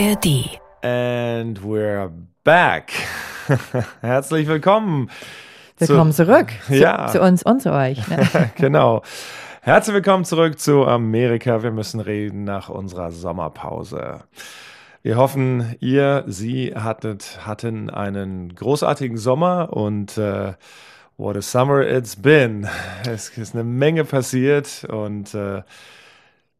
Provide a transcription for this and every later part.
ARD. And we're back. Herzlich willkommen. Willkommen zu, zurück Ja. zu, zu uns und zu euch. Ne? genau. Herzlich willkommen zurück zu Amerika. Wir müssen reden nach unserer Sommerpause. Wir hoffen, ihr, Sie hattet, hatten einen großartigen Sommer und äh, what a summer it's been. Es ist eine Menge passiert und äh,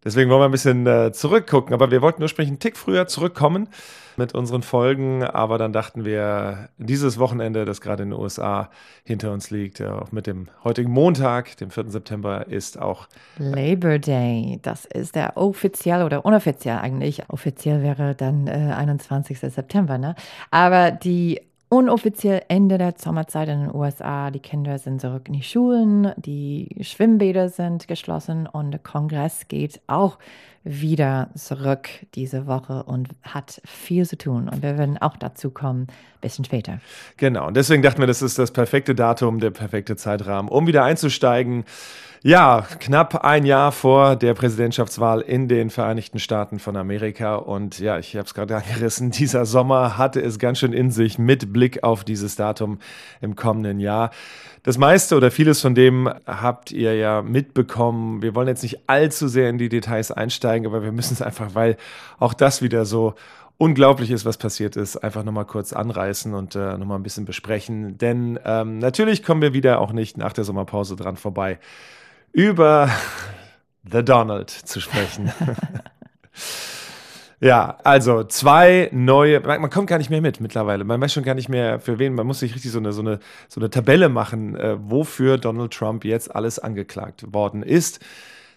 deswegen wollen wir ein bisschen äh, zurückgucken. Aber wir wollten ursprünglich einen Tick früher zurückkommen mit unseren Folgen, aber dann dachten wir, dieses Wochenende, das gerade in den USA hinter uns liegt, äh, auch mit dem heutigen Montag, dem 4. September, ist auch Labor Day, das ist der offiziell oder unoffiziell eigentlich. Offiziell wäre dann äh, 21. September, ne? Aber die unoffiziell Ende der Sommerzeit in den USA. Die Kinder sind zurück in die Schulen, die Schwimmbäder sind geschlossen und der Kongress geht auch wieder zurück diese Woche und hat viel zu tun. Und wir werden auch dazu kommen, ein bisschen später. Genau, und deswegen dachten wir, das ist das perfekte Datum, der perfekte Zeitrahmen, um wieder einzusteigen. Ja, knapp ein Jahr vor der Präsidentschaftswahl in den Vereinigten Staaten von Amerika. Und ja, ich habe es gerade angerissen, dieser Sommer hatte es ganz schön in sich mit Blick auf dieses Datum im kommenden Jahr. Das meiste oder vieles von dem habt ihr ja mitbekommen. Wir wollen jetzt nicht allzu sehr in die Details einsteigen, aber wir müssen es einfach, weil auch das wieder so unglaublich ist, was passiert ist, einfach nochmal kurz anreißen und äh, nochmal ein bisschen besprechen. Denn ähm, natürlich kommen wir wieder auch nicht nach der Sommerpause dran vorbei, über The Donald zu sprechen. ja, also zwei neue, man, man kommt gar nicht mehr mit mittlerweile. Man weiß schon gar nicht mehr für wen. Man muss sich richtig so eine, so eine, so eine Tabelle machen, äh, wofür Donald Trump jetzt alles angeklagt worden ist.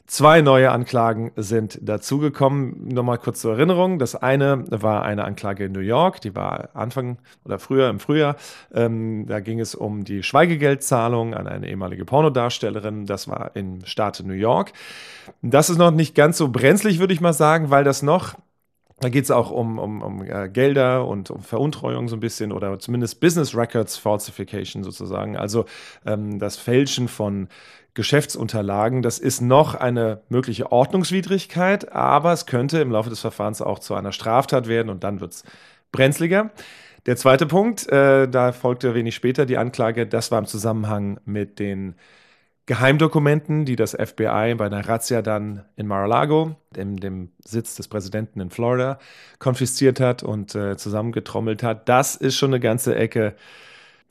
Zwei neue Anklagen sind dazugekommen. Nochmal kurz zur Erinnerung. Das eine war eine Anklage in New York, die war Anfang oder früher im Frühjahr. Ähm, da ging es um die Schweigegeldzahlung an eine ehemalige Pornodarstellerin. Das war im Staat New York. Das ist noch nicht ganz so brenzlig, würde ich mal sagen, weil das noch da geht es auch um, um, um äh, Gelder und um Veruntreuung so ein bisschen oder zumindest Business Records Falsification sozusagen. Also ähm, das Fälschen von Geschäftsunterlagen. Das ist noch eine mögliche Ordnungswidrigkeit, aber es könnte im Laufe des Verfahrens auch zu einer Straftat werden und dann wird es brenzliger. Der zweite Punkt, äh, da folgte wenig später die Anklage, das war im Zusammenhang mit den Geheimdokumenten, die das FBI bei einer Razzia dann in Mar-a-Lago, dem, dem Sitz des Präsidenten in Florida, konfisziert hat und äh, zusammengetrommelt hat. Das ist schon eine ganze Ecke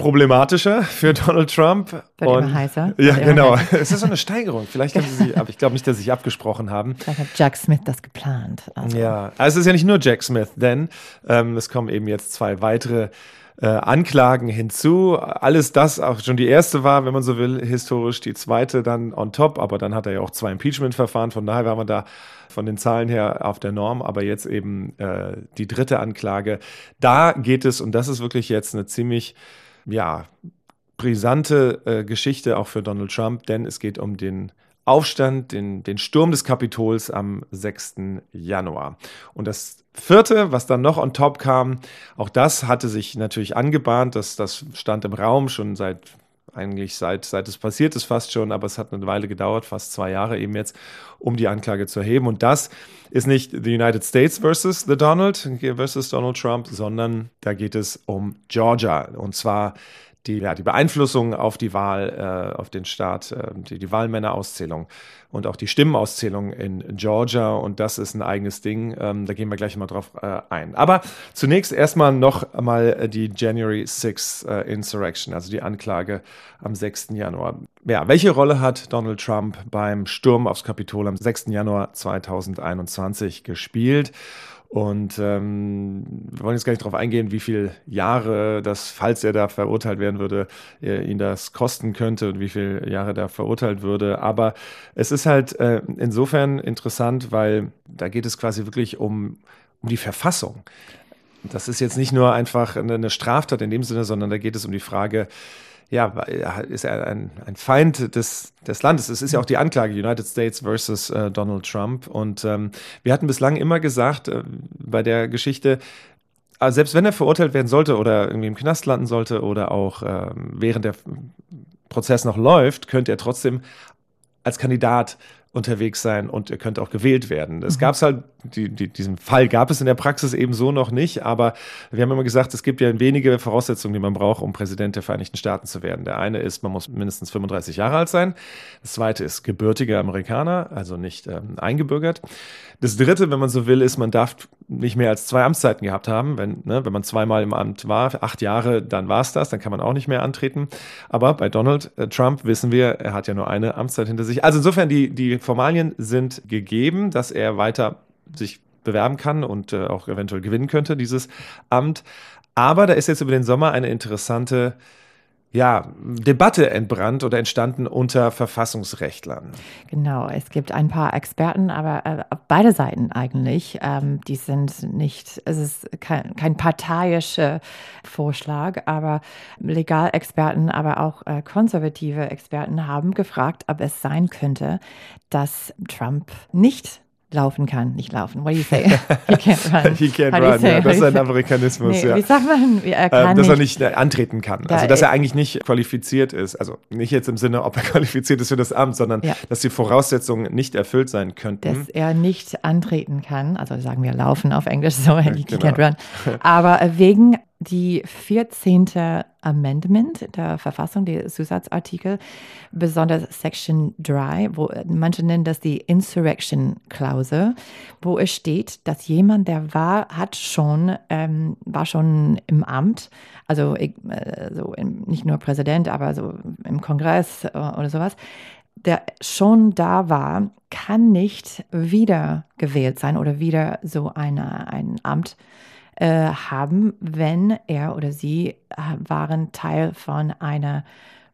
problematischer für Donald Trump. Wird und, immer heißer. Ja, immer genau. heißer. Es ist so eine Steigerung. Vielleicht haben sie sich, aber ich glaube nicht, dass sie sich abgesprochen haben. Vielleicht hat Jack Smith das geplant. Also, Ja, also es ist ja nicht nur Jack Smith, denn ähm, es kommen eben jetzt zwei weitere äh, Anklagen hinzu. Alles das auch schon die erste war, wenn man so will, historisch, die zweite dann on top, aber dann hat er ja auch zwei Impeachment-Verfahren, von daher war man da von den Zahlen her auf der Norm, aber jetzt eben äh, die dritte Anklage. Da geht es, und das ist wirklich jetzt eine ziemlich, ja, brisante äh, Geschichte auch für Donald Trump, denn es geht um den Aufstand, den, den Sturm des Kapitols am 6. Januar. Und das vierte, was dann noch on top kam, auch das hatte sich natürlich angebahnt, das, das stand im Raum schon seit eigentlich seit, seit es passiert ist fast schon, aber es hat eine Weile gedauert, fast zwei Jahre eben jetzt, um die Anklage zu erheben. Und das ist nicht the United States versus the Donald, versus Donald Trump, sondern da geht es um Georgia. Und zwar die, ja, die Beeinflussung auf die Wahl, äh, auf den Staat, äh, die, die Wahlmännerauszählung und auch die Stimmenauszählung in Georgia. Und das ist ein eigenes Ding. Ähm, da gehen wir gleich mal drauf äh, ein. Aber zunächst erstmal noch mal die January 6 äh, Insurrection, also die Anklage am 6. Januar. Ja, welche Rolle hat Donald Trump beim Sturm aufs Kapitol am 6. Januar 2021 gespielt? Und ähm, wir wollen jetzt gar nicht darauf eingehen, wie viele Jahre das, falls er da verurteilt werden würde, äh, ihn das kosten könnte und wie viele Jahre da verurteilt würde. Aber es ist halt äh, insofern interessant, weil da geht es quasi wirklich um, um die Verfassung. Das ist jetzt nicht nur einfach eine, eine Straftat in dem Sinne, sondern da geht es um die Frage, ja, ist er ein, ein Feind des, des Landes? Es ist ja auch die Anklage United States versus äh, Donald Trump. Und ähm, wir hatten bislang immer gesagt, äh, bei der Geschichte, also selbst wenn er verurteilt werden sollte oder irgendwie im Knast landen sollte oder auch ähm, während der Prozess noch läuft, könnte er trotzdem als Kandidat unterwegs sein und er könnte auch gewählt werden. Das mhm. gab es halt die, die, diesen Fall gab es in der Praxis eben so noch nicht, aber wir haben immer gesagt, es gibt ja wenige Voraussetzungen, die man braucht, um Präsident der Vereinigten Staaten zu werden. Der eine ist, man muss mindestens 35 Jahre alt sein. Das zweite ist gebürtiger Amerikaner, also nicht ähm, eingebürgert. Das dritte, wenn man so will, ist, man darf nicht mehr als zwei Amtszeiten gehabt haben. Wenn, ne, wenn man zweimal im Amt war, acht Jahre, dann war es das, dann kann man auch nicht mehr antreten. Aber bei Donald äh, Trump wissen wir, er hat ja nur eine Amtszeit hinter sich. Also insofern, die, die Formalien sind gegeben, dass er weiter sich bewerben kann und äh, auch eventuell gewinnen könnte, dieses Amt. Aber da ist jetzt über den Sommer eine interessante ja, Debatte entbrannt oder entstanden unter Verfassungsrechtlern. Genau, es gibt ein paar Experten, aber äh, beide Seiten eigentlich. Ähm, die sind nicht, es ist kein, kein parteiischer Vorschlag, aber Legalexperten, aber auch äh, konservative Experten haben gefragt, ob es sein könnte, dass Trump nicht laufen kann, nicht laufen. What do you say? He can't run. He can't run, ja, das ist ein Amerikanismus. Nee, ja. Wie sagt man? Er kann äh, dass nicht, er nicht antreten kann. Also, dass er eigentlich nicht qualifiziert ist. Also nicht jetzt im Sinne, ob er qualifiziert ist für das Amt, sondern ja. dass die Voraussetzungen nicht erfüllt sein könnten. Dass er nicht antreten kann. Also sagen wir laufen auf Englisch, so he genau. can't run. Aber wegen die 14. Amendment der Verfassung, die Zusatzartikel, besonders Section 3, wo manche nennen das die Insurrection-Klausel, wo es steht, dass jemand, der war, hat schon, ähm, war schon im Amt, also äh, so im, nicht nur Präsident, aber so im Kongress äh, oder sowas, der schon da war, kann nicht wieder gewählt sein oder wieder so eine, ein Amt äh, haben, wenn er oder sie äh, waren Teil von einer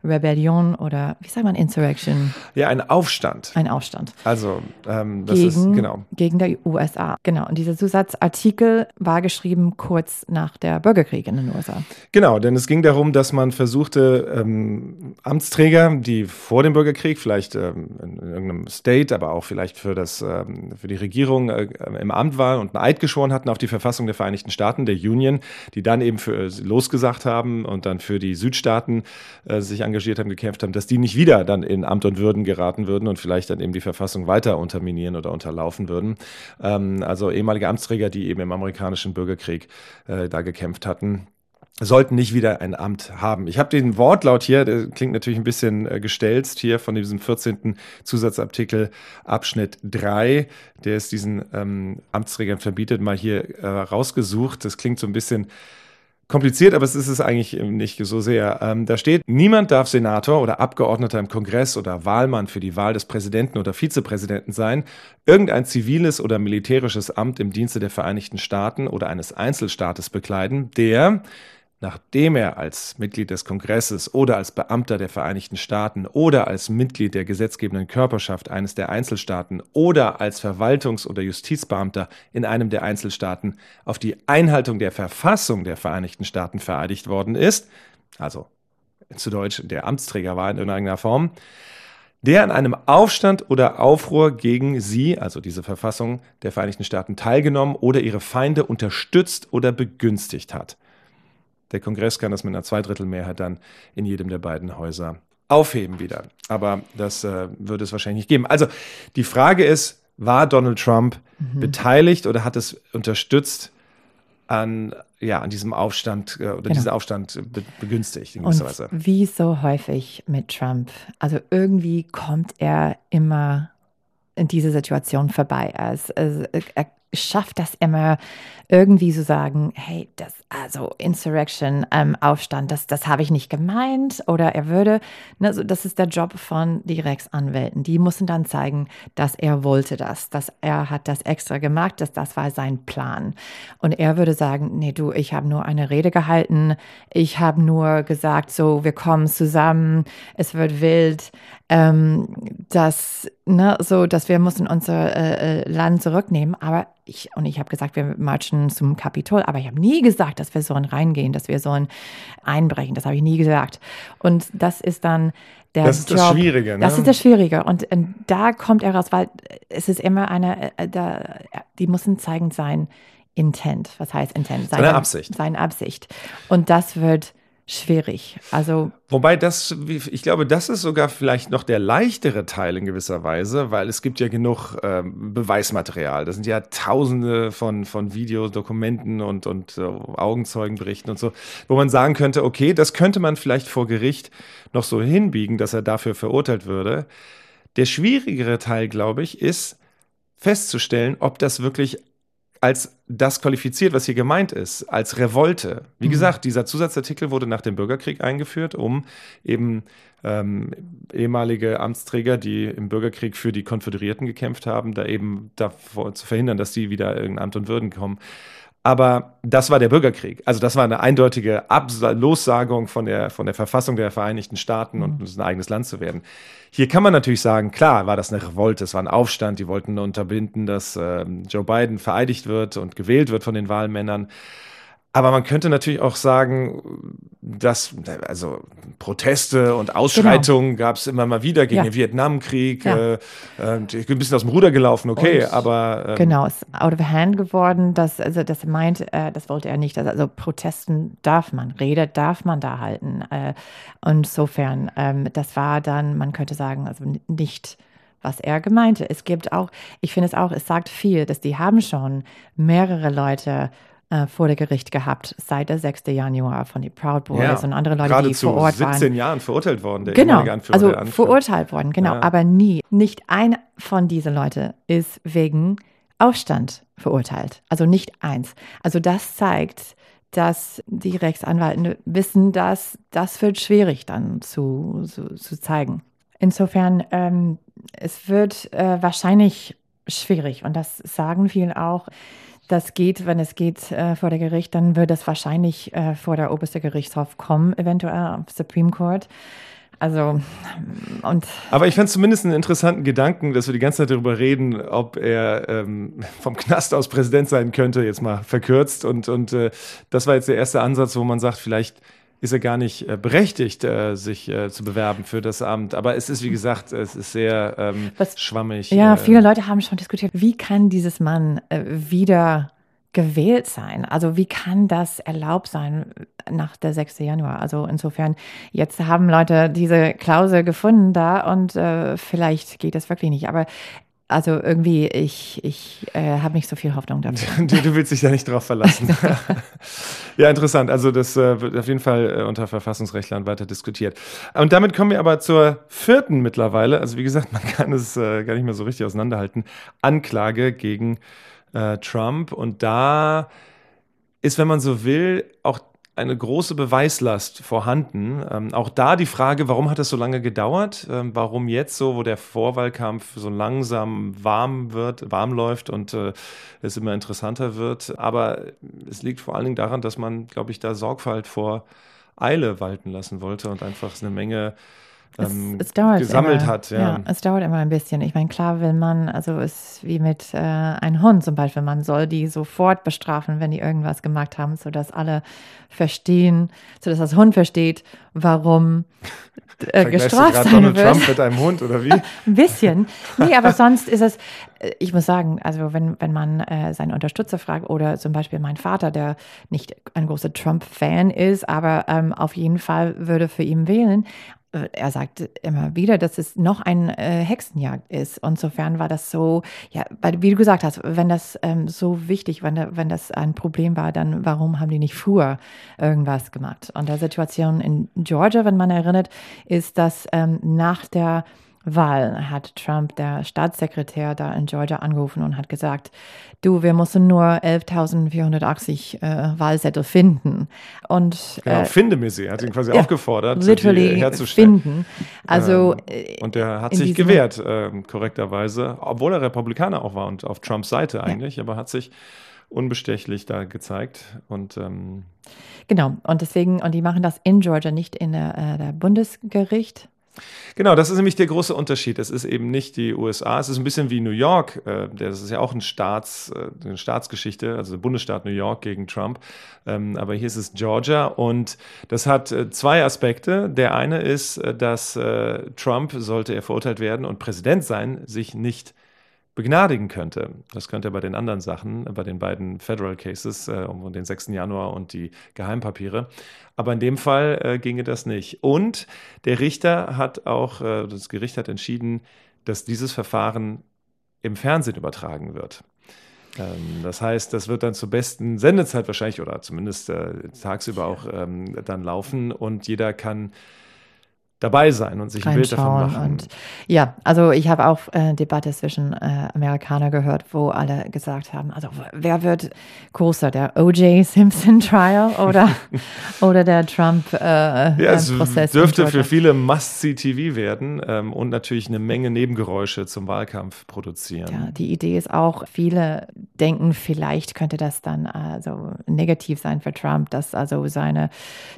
Rebellion oder wie sagt man Insurrection? Ja, ein Aufstand. Ein Aufstand. Also ähm, das gegen, ist genau gegen der USA. Genau. Und dieser Zusatzartikel war geschrieben kurz nach der Bürgerkrieg in den USA. Genau, denn es ging darum, dass man versuchte ähm, Amtsträger, die vor dem Bürgerkrieg vielleicht ähm, in irgendeinem State, aber auch vielleicht für das ähm, für die Regierung äh, im Amt waren und einen Eid geschworen hatten auf die Verfassung der Vereinigten Staaten, der Union, die dann eben für äh, losgesagt haben und dann für die Südstaaten äh, sich engagiert haben, gekämpft haben, dass die nicht wieder dann in Amt und Würden geraten würden und vielleicht dann eben die Verfassung weiter unterminieren oder unterlaufen würden. Ähm, also ehemalige Amtsträger, die eben im amerikanischen Bürgerkrieg äh, da gekämpft hatten sollten nicht wieder ein Amt haben. Ich habe den Wortlaut hier, der klingt natürlich ein bisschen äh, gestelzt hier von diesem 14. Zusatzartikel Abschnitt 3, der es diesen ähm, Amtsträgern verbietet, mal hier äh, rausgesucht. Das klingt so ein bisschen kompliziert, aber es ist es eigentlich nicht so sehr. Ähm, da steht, niemand darf Senator oder Abgeordneter im Kongress oder Wahlmann für die Wahl des Präsidenten oder Vizepräsidenten sein, irgendein ziviles oder militärisches Amt im Dienste der Vereinigten Staaten oder eines Einzelstaates bekleiden, der nachdem er als Mitglied des Kongresses oder als Beamter der Vereinigten Staaten oder als Mitglied der gesetzgebenden Körperschaft eines der Einzelstaaten oder als Verwaltungs- oder Justizbeamter in einem der Einzelstaaten auf die Einhaltung der Verfassung der Vereinigten Staaten vereidigt worden ist, also zu Deutsch der Amtsträger war in irgendeiner Form, der an einem Aufstand oder Aufruhr gegen sie, also diese Verfassung der Vereinigten Staaten, teilgenommen oder ihre Feinde unterstützt oder begünstigt hat. Der Kongress kann das mit einer Zweidrittelmehrheit dann in jedem der beiden Häuser aufheben wieder. Aber das äh, würde es wahrscheinlich nicht geben. Also die Frage ist, war Donald Trump mhm. beteiligt oder hat es unterstützt an, ja, an diesem Aufstand äh, oder genau. diesen Aufstand be begünstigt in gewisser Weise? Wie so häufig mit Trump. Also irgendwie kommt er immer in diese Situation vorbei. Also, er schafft das immer irgendwie zu so sagen, hey, das, also Insurrection, ähm, Aufstand, das, das habe ich nicht gemeint. Oder er würde, ne, so, das ist der Job von die Rechtsanwälten. Die müssen dann zeigen, dass er wollte das, dass er hat das extra gemacht, dass das war sein Plan. Und er würde sagen, nee, du, ich habe nur eine Rede gehalten, ich habe nur gesagt, so, wir kommen zusammen, es wird wild, ähm, dass, ne, so, dass wir müssen unser äh, äh Land zurücknehmen. Aber ich, und ich habe gesagt, wir marschen zum Kapitol, aber ich habe nie gesagt, dass wir so reingehen, dass wir so ein einbrechen. Das habe ich nie gesagt. Und das ist dann der Das ist Job. das Schwierige. Ne? Das ist das Schwierige. Und, und, da kommt er raus, weil es ist immer eine, äh, da, die müssen zeigen sein Intent. Was heißt Intent? Seine, seine Absicht. Seine Absicht. Und das wird schwierig. Also Wobei das, ich glaube, das ist sogar vielleicht noch der leichtere Teil in gewisser Weise, weil es gibt ja genug ähm, Beweismaterial. Das sind ja Tausende von, von Videos, Dokumenten und, und äh, Augenzeugenberichten und so, wo man sagen könnte, okay, das könnte man vielleicht vor Gericht noch so hinbiegen, dass er dafür verurteilt würde. Der schwierigere Teil, glaube ich, ist festzustellen, ob das wirklich als das qualifiziert, was hier gemeint ist, als Revolte. Wie mhm. gesagt, dieser Zusatzartikel wurde nach dem Bürgerkrieg eingeführt, um eben ähm, ehemalige Amtsträger, die im Bürgerkrieg für die Konföderierten gekämpft haben, da eben davor zu verhindern, dass sie wieder in Amt und Würden kommen. Aber das war der Bürgerkrieg. Also das war eine eindeutige Abs Lossagung von der, von der Verfassung der Vereinigten Staaten und mhm. ein eigenes Land zu werden. Hier kann man natürlich sagen, klar, war das eine Revolte, es war ein Aufstand, die wollten unterbinden, dass äh, Joe Biden vereidigt wird und gewählt wird von den Wahlmännern. Aber man könnte natürlich auch sagen, dass also Proteste und Ausschreitungen genau. gab es immer mal wieder gegen ja. den Vietnamkrieg. Ja. Äh, äh, ich bin ein bisschen aus dem Ruder gelaufen, okay, und aber ähm, genau, es ist out of hand geworden. Das also das meint, äh, das wollte er nicht. Also, also, Protesten darf man, Rede darf man da halten. Äh, insofern, ähm, das war dann, man könnte sagen, also nicht was er gemeinte. Es gibt auch, ich finde es auch, es sagt viel, dass die haben schon mehrere Leute äh, vor der Gericht gehabt seit der 6. Januar von den Proud Boys ja, und andere Leute, die vor Ort 17 waren. 17 Jahren verurteilt worden, der genau, also verurteilt worden, genau, ja. aber nie. Nicht ein von diesen Leuten ist wegen Aufstand verurteilt, also nicht eins. Also das zeigt, dass die Rechtsanwälte wissen, dass das wird schwierig dann zu, zu, zu zeigen. Insofern, ähm, es wird äh, wahrscheinlich schwierig und das sagen viele auch das geht, wenn es geht äh, vor der Gericht, dann wird es wahrscheinlich äh, vor der oberste Gerichtshof kommen, eventuell Supreme Court. Also, und. Aber ich fand zumindest einen interessanten Gedanken, dass wir die ganze Zeit darüber reden, ob er ähm, vom Knast aus Präsident sein könnte, jetzt mal verkürzt. Und, und äh, das war jetzt der erste Ansatz, wo man sagt, vielleicht ist er gar nicht äh, berechtigt, äh, sich äh, zu bewerben für das Amt. Aber es ist, wie gesagt, es ist sehr ähm, Was, schwammig. Ja, viele Leute haben schon diskutiert, wie kann dieses Mann wieder gewählt sein? Also wie kann das erlaubt sein nach der 6. Januar? Also insofern, jetzt haben Leute diese Klausel gefunden da und äh, vielleicht geht das wirklich nicht. Aber also irgendwie, ich, ich äh, habe nicht so viel Hoffnung dafür. Du, du willst dich da nicht drauf verlassen. ja, interessant. Also das äh, wird auf jeden Fall äh, unter Verfassungsrechtlern weiter diskutiert. Und damit kommen wir aber zur vierten mittlerweile. Also wie gesagt, man kann es äh, gar nicht mehr so richtig auseinanderhalten. Anklage gegen äh, Trump. Und da ist, wenn man so will, auch eine große Beweislast vorhanden. Ähm, auch da die Frage, warum hat es so lange gedauert? Ähm, warum jetzt so, wo der Vorwahlkampf so langsam warm wird, warm läuft und äh, es immer interessanter wird. Aber es liegt vor allen Dingen daran, dass man, glaube ich, da Sorgfalt vor Eile walten lassen wollte und einfach eine Menge es, es gesammelt immer, hat. Ja. ja. es dauert immer ein bisschen. Ich meine, klar will man, also ist wie mit äh, einem Hund zum Beispiel, man soll die sofort bestrafen, wenn die irgendwas gemacht haben, sodass alle verstehen, sodass das Hund versteht, warum äh, gestraft sein Donald wird. Trump mit einem Hund oder wie? ein bisschen. Nee, aber sonst ist es, äh, ich muss sagen, also wenn, wenn man äh, seine Unterstützer fragt oder zum Beispiel mein Vater, der nicht ein großer Trump-Fan ist, aber ähm, auf jeden Fall würde für ihn wählen äh, er sagt immer wieder, dass es noch ein äh, Hexenjagd ist. Und insofern war das so, ja, weil, wie du gesagt hast, wenn das ähm, so wichtig, wenn, wenn das ein Problem war, dann warum haben die nicht früher irgendwas gemacht? Und der Situation in Georgia, wenn man erinnert, ist, dass ähm, nach der Wahl hat Trump, der Staatssekretär da in Georgia, angerufen und hat gesagt, du, wir müssen nur 11.480 äh, Wahlzettel finden. Und, genau, äh, finde mir sie. Er hat ihn quasi ja, aufgefordert, literally die herzustellen. Finden. Also, ähm, und der hat sich gewehrt, äh, korrekterweise, obwohl er Republikaner auch war und auf Trumps Seite eigentlich, ja. aber hat sich unbestechlich da gezeigt und ähm, genau und deswegen und die machen das in Georgia nicht in der, äh, der Bundesgericht Genau, das ist nämlich der große Unterschied. Es ist eben nicht die USA, es ist ein bisschen wie New York. Äh, das ist ja auch ein Staats, äh, eine Staatsgeschichte, also der Bundesstaat New York gegen Trump. Ähm, aber hier ist es Georgia und das hat äh, zwei Aspekte. Der eine ist, dass Trump, sollte er verurteilt werden und Präsident sein, sich nicht begnadigen könnte. Das könnte er bei den anderen Sachen, bei den beiden Federal Cases äh, um den 6. Januar und die Geheimpapiere. Aber in dem Fall äh, ginge das nicht. Und der Richter hat auch, äh, das Gericht hat entschieden, dass dieses Verfahren im Fernsehen übertragen wird. Ähm, das heißt, das wird dann zur besten Sendezeit wahrscheinlich oder zumindest äh, tagsüber auch ähm, dann laufen und jeder kann dabei sein und sich ein Bild davon machen. Und, ja, also ich habe auch äh, Debatte zwischen äh, Amerikanern gehört, wo alle gesagt haben, also wer wird größer, der O.J. Simpson Trial oder, oder der Trump äh, ja, es Prozess? dürfte für viele Must-See-TV werden ähm, und natürlich eine Menge Nebengeräusche zum Wahlkampf produzieren. Ja, die Idee ist auch, viele denken, vielleicht könnte das dann also negativ sein für Trump, dass also seine,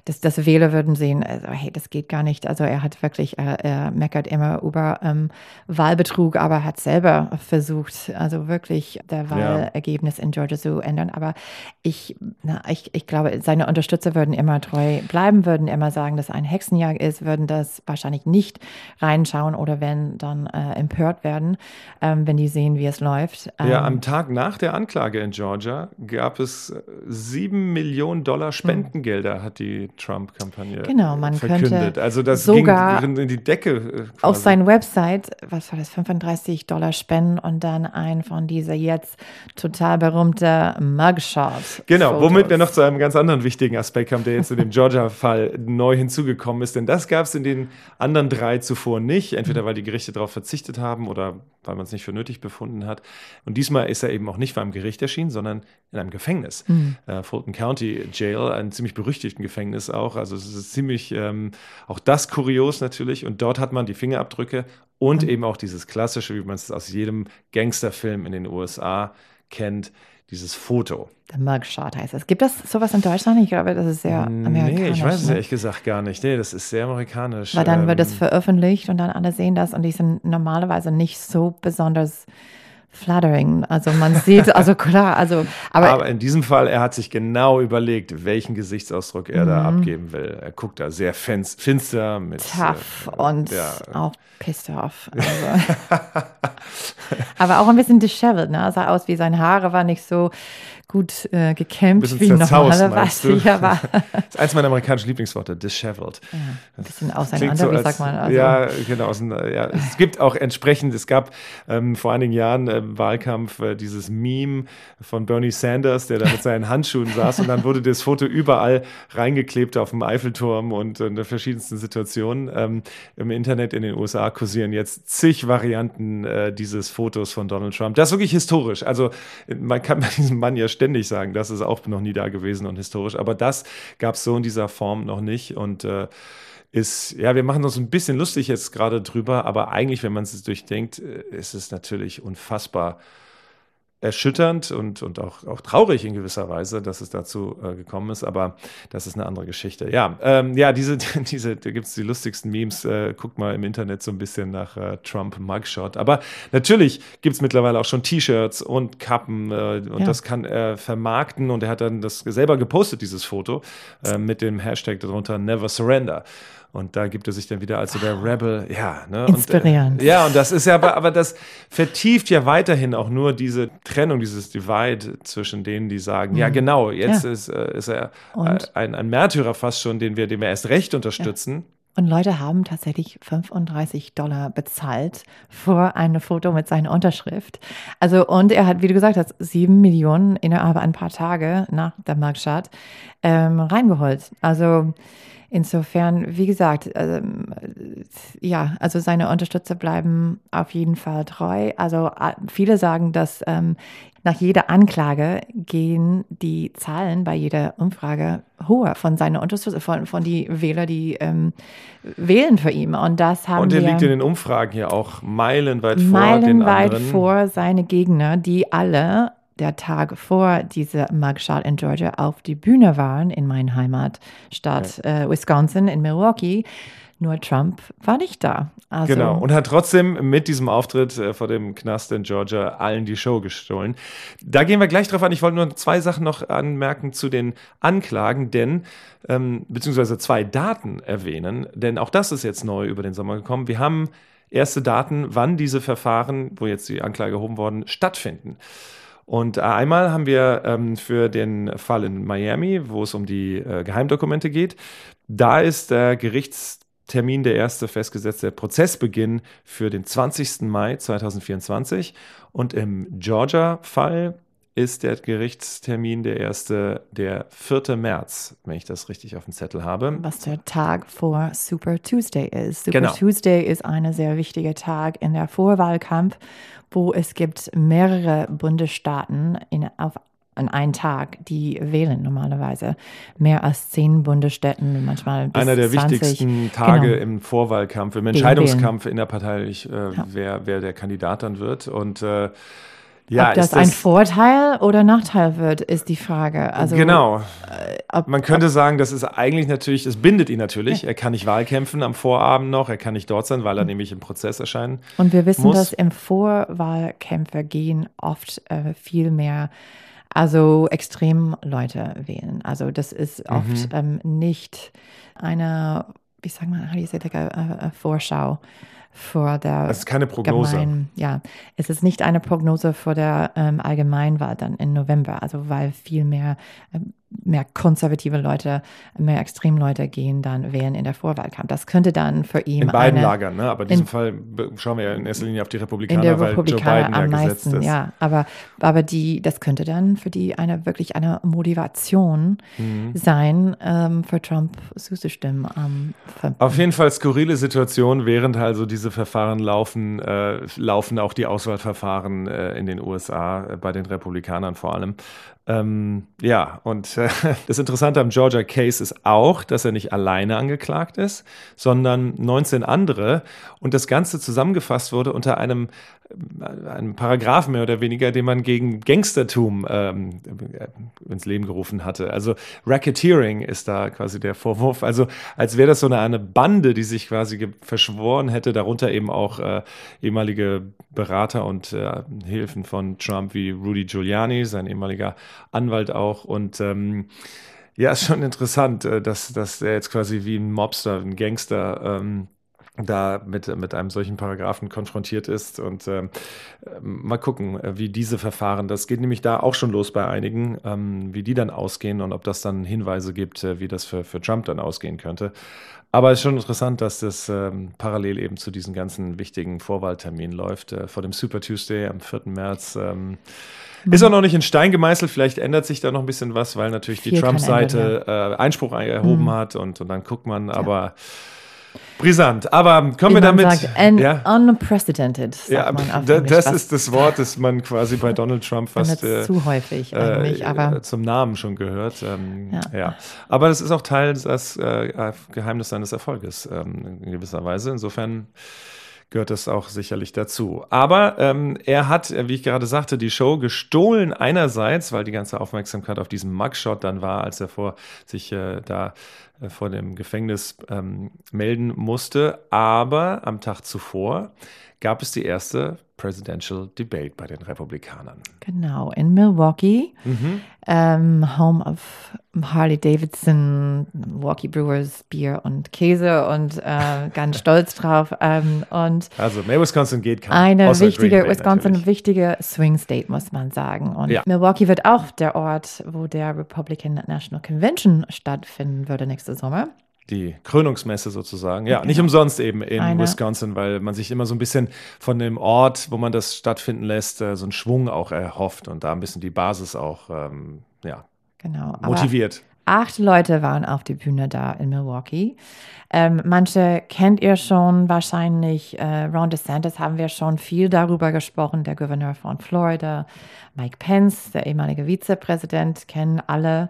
dass, dass Wähler würden sehen, also hey, das geht gar nicht, also er hat wirklich, er, er meckert immer über ähm, Wahlbetrug, aber hat selber versucht, also wirklich der Wahlergebnis ja. in Georgia zu ändern. Aber ich, na, ich, ich glaube, seine Unterstützer würden immer treu bleiben, würden immer sagen, dass ein Hexenjagd ist, würden das wahrscheinlich nicht reinschauen oder wenn dann äh, empört werden, ähm, wenn die sehen, wie es läuft. Ähm, ja, am Tag nach der Anklage in Georgia gab es sieben Millionen Dollar Spendengelder, hat die Trump-Kampagne genau, man verkündet. Könnte also das so sogar in die Decke. Äh, quasi. Auf seiner Website, was war das, 35 Dollar spenden und dann ein von dieser jetzt total berühmte Mugshot. Genau, Fotos. womit wir noch zu einem ganz anderen wichtigen Aspekt haben, der jetzt in dem Georgia-Fall neu hinzugekommen ist. Denn das gab es in den anderen drei zuvor nicht. Entweder weil die Gerichte darauf verzichtet haben oder weil man es nicht für nötig befunden hat. Und diesmal ist er eben auch nicht vor einem Gericht erschienen, sondern in einem Gefängnis. Mhm. Äh, Fulton County Jail, ein ziemlich berüchtigten Gefängnis auch. Also es ist ziemlich, ähm, auch das kurios natürlich. Und dort hat man die Fingerabdrücke und mhm. eben auch dieses klassische, wie man es aus jedem Gangsterfilm in den USA kennt, dieses Foto. Der Mugshot heißt es. Gibt das sowas in Deutschland? Ich glaube, das ist sehr amerikanisch. Nee, ich weiß es ne? ehrlich gesagt gar nicht. Nee, das ist sehr amerikanisch. Weil dann wird es ähm, veröffentlicht und dann alle sehen das und die sind normalerweise nicht so besonders flattering. Also man sieht, also klar, also aber, aber in diesem Fall, er hat sich genau überlegt, welchen Gesichtsausdruck er da mhm. abgeben will. Er guckt da sehr finster mit tough äh, und ja. auch pissed off. Also. aber auch ein bisschen disheveled, ne? Sah aus wie seine Haare war nicht so gut äh, gekämpft wie normalerweise. Ja, war. das ist eins meiner amerikanischen Lieblingsworte, disheveled. Ja, ein bisschen auseinander, so als, sagt man. Also. Ja, genau. Ja, es gibt auch entsprechend, es gab ähm, vor einigen Jahren äh, im Wahlkampf äh, dieses Meme von Bernie Sanders, der da mit seinen Handschuhen saß und dann wurde das Foto überall reingeklebt auf dem Eiffelturm und in der verschiedensten Situationen. Ähm, Im Internet in den USA kursieren jetzt zig Varianten äh, dieses Fotos von Donald Trump. Das ist wirklich historisch. Also man kann bei diesem Mann ja ständig sagen, das ist auch noch nie da gewesen und historisch. Aber das gab es so in dieser Form noch nicht. Und äh, ist, ja, wir machen uns ein bisschen lustig jetzt gerade drüber, aber eigentlich, wenn man es durchdenkt, äh, ist es natürlich unfassbar erschütternd und, und auch, auch traurig in gewisser Weise, dass es dazu äh, gekommen ist, aber das ist eine andere Geschichte. Ja, ähm, ja diese, diese, da gibt es die lustigsten Memes. Äh, guckt mal im Internet so ein bisschen nach äh, Trump Mugshot. Aber natürlich gibt es mittlerweile auch schon T-Shirts und Kappen äh, und ja. das kann er vermarkten und er hat dann das selber gepostet, dieses Foto, äh, mit dem Hashtag darunter Never Surrender. Und da gibt er sich dann wieder als so der Rebel, ja. Ne? Inspirierend. Und, äh, ja, und das ist ja, aber, aber das vertieft ja weiterhin auch nur diese Trennung, dieses Divide zwischen denen, die sagen, mhm. ja genau, jetzt ja. Ist, äh, ist er äh, ein, ein Märtyrer fast schon, den wir, den wir erst recht unterstützen. Ja. Und Leute haben tatsächlich 35 Dollar bezahlt für ein Foto mit seiner Unterschrift. Also, und er hat, wie du gesagt hast, sieben Millionen innerhalb ein paar Tage nach der Marktstart ähm, reingeholt. Also, Insofern, wie gesagt, äh, ja, also seine Unterstützer bleiben auf jeden Fall treu. Also viele sagen, dass ähm, nach jeder Anklage gehen die Zahlen bei jeder Umfrage höher von seinen Unterstützern, von, von die Wähler, die ähm, wählen für ihn. Und das haben Und er liegt in den Umfragen ja auch meilenweit vor meilenweit den anderen. Meilenweit vor seine Gegner, die alle der Tag vor dieser Mugshot in Georgia auf die Bühne waren in meiner Heimatstadt ja. äh, Wisconsin in Milwaukee. Nur Trump war nicht da. Also genau, und hat trotzdem mit diesem Auftritt äh, vor dem Knast in Georgia allen die Show gestohlen. Da gehen wir gleich drauf an. Ich wollte nur zwei Sachen noch anmerken zu den Anklagen, denn, ähm, beziehungsweise zwei Daten erwähnen, denn auch das ist jetzt neu über den Sommer gekommen. Wir haben erste Daten, wann diese Verfahren, wo jetzt die Anklage erhoben worden, stattfinden. Und äh, einmal haben wir ähm, für den Fall in Miami, wo es um die äh, Geheimdokumente geht, da ist der Gerichtstermin der erste festgesetzte Prozessbeginn für den 20. Mai 2024. Und im Georgia-Fall ist der Gerichtstermin der erste, der 4. März, wenn ich das richtig auf dem Zettel habe. Was der Tag vor Super Tuesday ist. Super Genau. Tuesday ist ein sehr wichtiger Tag in der Vorwahlkampf, wo es gibt mehrere Bundesstaaten in, auf an einen Tag, die wählen normalerweise. Mehr als zehn Bundesstätten, manchmal bis Einer der 20. wichtigsten Tage Genau. im Vorwahlkampf, im. Entscheidungskampf innerparteilich, äh, wer, wer der Kandidat dann wird. Und äh, ja, ob das, ist ein Vorteil oder Nachteil wird, ist die Frage. Also, genau. ob, Man könnte sagen, das ist eigentlich natürlich, es bindet ihn natürlich. Er kann nicht Wahlkämpfen am Vorabend noch, er kann nicht dort sein, weil er nämlich im Prozess erscheinen. Und wir wissen, muss. dass im Vorwahlkämpfe gehen oft äh, viel mehr, also Extremleute wählen. Also das ist Mhm. oft ähm, nicht eine, wie sagt man, how do you say, like a, a, a Vorschau vor der Das ist keine Prognose. Gemein, ja, es ist nicht eine Prognose vor der ähm, Allgemeinwahl dann im November, also weil viel mehr, ähm, mehr konservative Leute, mehr Extremleute gehen dann wählen in der Vorwahlkampf. Das könnte dann für ihn In beiden eine, Lagern, ne? aber in diesem in- Fall schauen wir ja in erster Linie auf die in Republikaner, der weil Joe Republikaner Biden ja am gesetzt meisten, ist. ja. Aber, aber die, das könnte dann für die eine wirklich eine Motivation Mhm. sein, ähm, für Trump zuzustimmen. fünften. Auf jeden Fall skurrile Situation, während also diese Verfahren laufen, äh, laufen auch die Auswahlverfahren äh, in den USA, äh, bei den Republikanern vor allem. Ähm, ja, und äh, das Interessante am Georgia Case ist auch, dass er nicht alleine angeklagt ist, sondern 19 andere und das Ganze zusammengefasst wurde unter einem, äh, einem Paragraphen mehr oder weniger, den man gegen Gangstertum ähm, äh, ins Leben gerufen hatte. Also Racketeering ist da quasi der Vorwurf. Also als wäre das so eine, eine Bande, die sich quasi verschworen hätte, darunter eben auch äh, ehemalige Berater und äh, Hilfen von Trump wie Rudy Giuliani, sein ehemaliger Anwalt auch. Und ähm, ja, ist schon interessant, äh, dass, dass er jetzt quasi wie ein Mobster, ein Gangster ähm, da mit, mit einem solchen Paragraphen konfrontiert ist. Und äh, mal gucken, äh, wie diese Verfahren, das geht nämlich da auch schon los bei einigen, ähm, wie die dann ausgehen und ob das dann Hinweise gibt, äh, wie das für, für Trump dann ausgehen könnte. Aber es ist schon interessant, dass das ähm, parallel eben zu diesen ganzen wichtigen Vorwahlterminen läuft. Äh, vor dem Super Tuesday am 4. März. Ähm, Ist auch noch nicht in Stein gemeißelt, vielleicht ändert sich da noch ein bisschen was, weil natürlich die Viel kann Trump-Seite äh, Einspruch erhoben hat und, und dann guckt man, aber brisant. Aber kommen wir damit. sagt, un ja, unprecedented, sagt ja, Englisch, das was ist das Wort, das man quasi bei Donald Trump fast äh, zu häufig eigentlich, äh, aber zum Namen schon gehört. Ähm, ja. Ja. Aber das ist auch Teil des äh, Geheimnis seines Erfolges ähm, in gewisser Weise. Insofern gehört das auch sicherlich dazu. Aber ähm, er hat, äh, wie ich gerade sagte, die Show gestohlen einerseits, weil die ganze Aufmerksamkeit auf diesem Mugshot dann war, als er vor sich äh, da äh, vor dem Gefängnis ähm, melden musste. Aber am Tag zuvor gab es die erste Presidential Debate bei den Republikanern. genau, in Milwaukee, Mhm. Ähm, home of Harley Davidson, Milwaukee Brewers, Bier und Käse und äh, ganz stolz drauf. Ähm, und Also, mehr Wisconsin geht kein. eine wichtige, Bay Wisconsin, natürlich. wichtige Swing State, muss man sagen. Und Ja. Milwaukee wird auch der Ort, wo der Republican National Convention stattfinden würde nächste Sommer. Die Krönungsmesse sozusagen. Ja, nicht umsonst eben in Eine- Wisconsin, weil man sich immer so ein bisschen von dem Ort, wo man das stattfinden lässt, äh, so einen Schwung auch erhofft und da ein bisschen die Basis auch ähm, ja, Genau. motiviert. Acht Leute waren auf der Bühne da in Milwaukee. Ähm, manche kennt ihr schon wahrscheinlich. Äh, Ron DeSantis haben wir schon viel darüber gesprochen. Der Gouverneur von Florida, Mike Pence, der ehemalige Vizepräsident, kennen alle.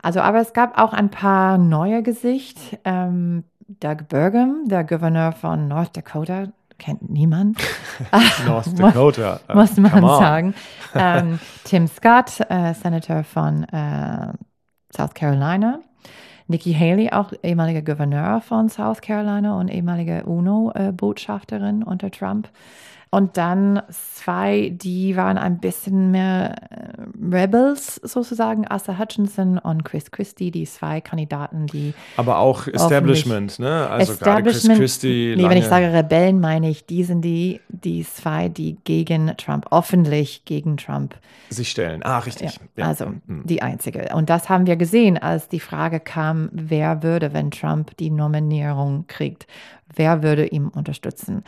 Also, aber es gab auch ein paar neue Gesicht. Ähm, Doug Burgum, der Gouverneur von North Dakota, kennt niemand. North Dakota. muss man come on. sagen. Ähm, Tim Scott, äh, Senator von äh, South Carolina. Nikki Haley, auch ehemaliger Gouverneur von South Carolina und ehemalige UNO-Botschafterin unter Trump. Und dann zwei, die waren ein bisschen mehr Rebels sozusagen, Asa Hutchinson und Chris Christie, die zwei Kandidaten, die. Aber auch Establishment, ne? Also gerade Chris Christie. Nee, wenn ich sage Rebellen, meine ich, die sind die, die zwei, die gegen Trump, öffentlich gegen Trump sich stellen. Ah, richtig. Ja, ja. Also hm. die einzige. Und das haben wir gesehen, als die Frage kam, wer würde, wenn Trump die Nominierung kriegt, wer würde ihm unterstützen?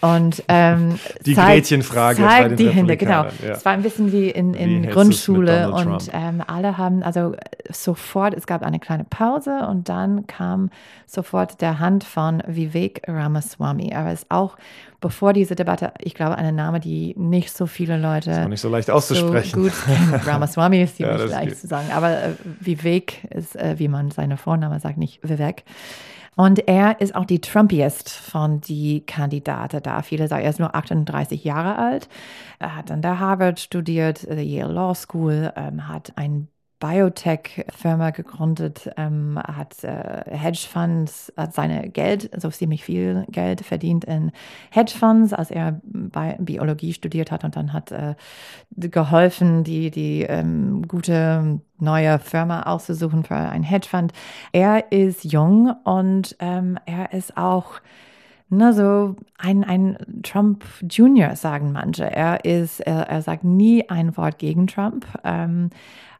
Und ähm, die zeigt, Gretchenfrage zeigt die Hände, genau. Ja. Es war ein bisschen wie in, in wie Grundschule und ähm, alle haben, also sofort, es gab eine kleine Pause und dann kam sofort der Hand von Vivek Ramaswamy. Aber es ist auch, bevor diese Debatte, ich glaube, ein Name, die nicht so viele Leute. Ist nicht so leicht auszusprechen. So gut Ramaswamy ist ziemlich ja, leicht zu sagen, aber äh, Vivek ist, äh, wie man seine Vorname sagt, nicht Vivek. Und er ist auch die Trumpiest von die Kandidaten da. Viele sagen, er ist nur 38 Jahre alt. Er hat an der Harvard studiert, der Yale Law School, ähm, hat ein Biotech-Firma gegründet, ähm, hat äh, Hedgefonds, hat seine Geld, so ziemlich viel Geld verdient in Hedgefonds, als er Bi Biologie studiert hat und dann hat äh, geholfen, die, die ähm, gute neue Firma auszusuchen für ein Hedgefonds. Er ist jung und ähm, er ist auch na, so ein, ein Trump Junior, sagen manche. Er ist, er, er sagt nie ein Wort gegen Trump. Ähm,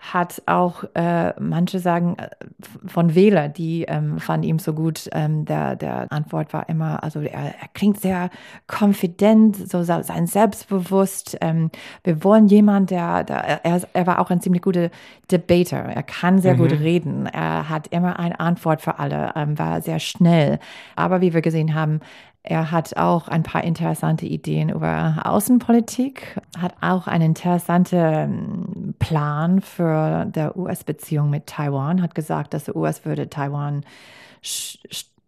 hat auch, äh, manche sagen, äh, von Wähler, die ähm, fanden ihm so gut. Ähm, der, der Antwort war immer, also er, er klingt sehr confident, so sein Selbstbewusst. Ähm, wir wollen jemanden, der, der er, er war auch ein ziemlich guter Debater. Er kann sehr mhm. gut reden. Er hat immer eine Antwort für alle, ähm, war sehr schnell. Aber wie wir gesehen haben, er hat auch ein paar interessante Ideen über Außenpolitik, hat auch einen interessanten ähm, Plan für der US-Beziehung mit Taiwan, hat gesagt, dass die US würde Taiwan